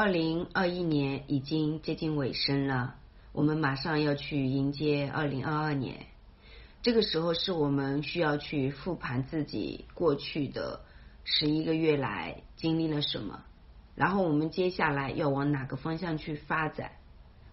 二零二一年已经接近尾声了，我们马上要去迎接二零二二年。这个时候是我们需要去复盘自己过去的十一个月来经历了什么，然后我们接下来要往哪个方向去发展。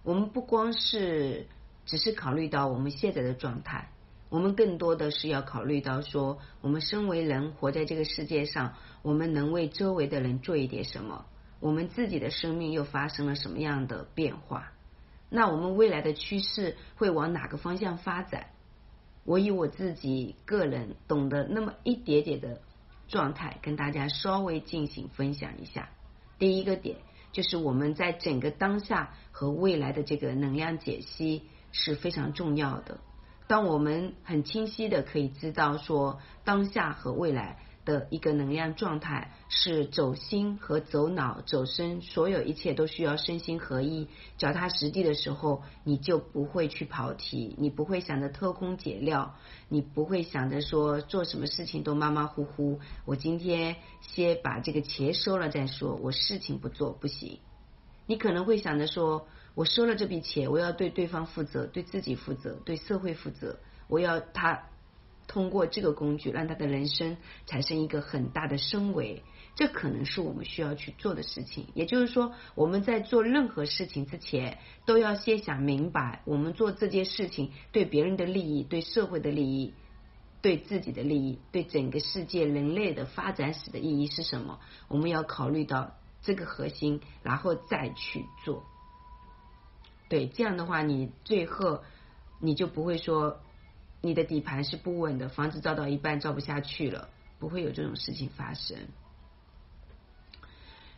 我们不光是只是考虑到我们现在的状态，我们更多的是要考虑到说，我们身为人活在这个世界上，我们能为周围的人做一点什么？我们自己的生命又发生了什么样的变化？那我们未来的趋势会往哪个方向发展？我以我自己个人懂得那么一点点的状态，跟大家稍微进行分享一下。第一个点就是我们在整个当下和未来的这个能量解析是非常重要的。当我们很清晰的可以知道说当下和未来。的一个能量状态是走心和走脑、走身，所有一切都需要身心合一。脚踏实地的时候，你就不会去跑题，你不会想着偷工减料，你不会想着说做什么事情都马马虎虎。我今天先把这个钱收了再说，我事情不做不行。你可能会想着说，我收了这笔钱，我要对对方负责，对自己负责，对社会负责，我要他。通过这个工具，让他的人生产生一个很大的升维，这可能是我们需要去做的事情。也就是说，我们在做任何事情之前，都要先想明白，我们做这件事情对别人的利益、对社会的利益、对自己的利益、对整个世界人类的发展史的意义是什么。我们要考虑到这个核心，然后再去做。对，这样的话，你最后你就不会说。你的底盘是不稳的，房子造到一半造不下去了，不会有这种事情发生。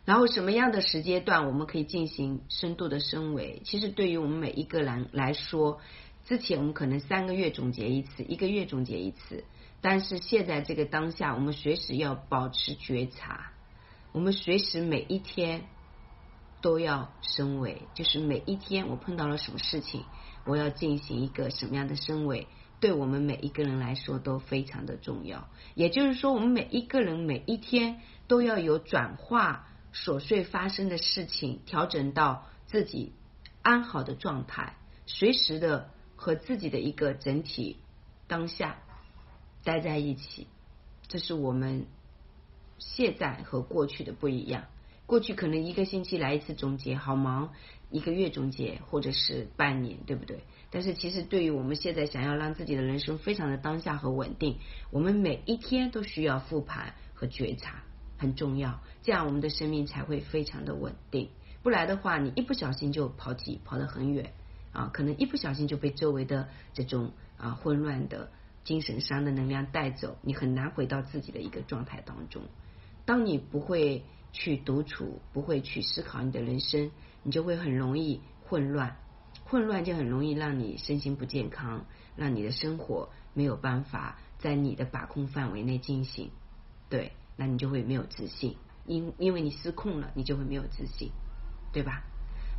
然后什么样的时间段我们可以进行深度的升维？其实对于我们每一个人来说，之前我们可能三个月总结一次，一个月总结一次，但是现在这个当下，我们随时要保持觉察，我们随时每一天都要升维，就是每一天我碰到了什么事情，我要进行一个什么样的升维。对我们每一个人来说都非常的重要，也就是说，我们每一个人每一天都要有转化琐碎发生的事情，调整到自己安好的状态，随时的和自己的一个整体当下待在一起。这是我们现在和过去的不一样。过去可能一个星期来一次总结，好忙；一个月总结，或者是半年，对不对？但是其实对于我们现在想要让自己的人生非常的当下和稳定，我们每一天都需要复盘和觉察，很重要。这样我们的生命才会非常的稳定。不来的话，你一不小心就跑题跑得很远啊，可能一不小心就被周围的这种啊混乱的精神上的能量带走，你很难回到自己的一个状态当中。当你不会。去独处，不会去思考你的人生，你就会很容易混乱，混乱就很容易让你身心不健康，让你的生活没有办法在你的把控范围内进行。对，那你就会没有自信，因因为你失控了，你就会没有自信，对吧？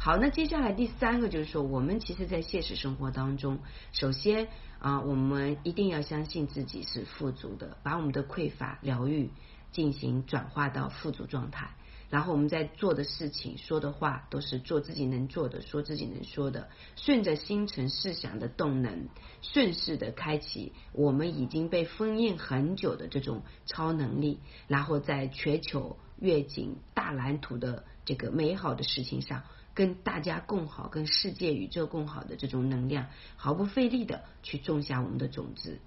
好，那接下来第三个就是说，我们其实，在现实生活当中，首先啊，我们一定要相信自己是富足的，把我们的匮乏疗愈。进行转化到富足状态，然后我们在做的事情、说的话都是做自己能做的、说自己能说的，顺着心诚思想的动能，顺势的开启我们已经被封印很久的这种超能力，然后在全球愿景大蓝图的这个美好的事情上，跟大家共好、跟世界宇宙共好的这种能量，毫不费力的去种下我们的种子。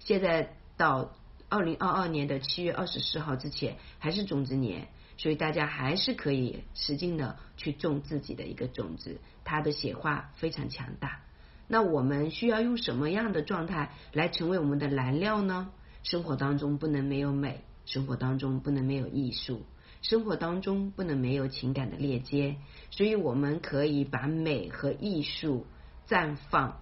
现在到。二零二二年的七月二十四号之前还是种子年，所以大家还是可以使劲的去种自己的一个种子，它的显化非常强大。那我们需要用什么样的状态来成为我们的燃料呢？生活当中不能没有美，生活当中不能没有艺术，生活当中不能没有情感的链接，所以我们可以把美和艺术绽放。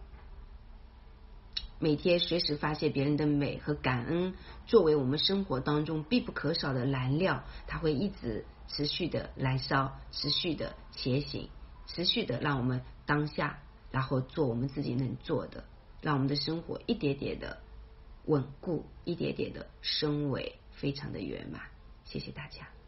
每天随时发现别人的美和感恩，作为我们生活当中必不可少的燃料，它会一直持续的燃烧，持续的前行，持续的让我们当下，然后做我们自己能做的，让我们的生活一点点的稳固，一点点的升维，非常的圆满。谢谢大家。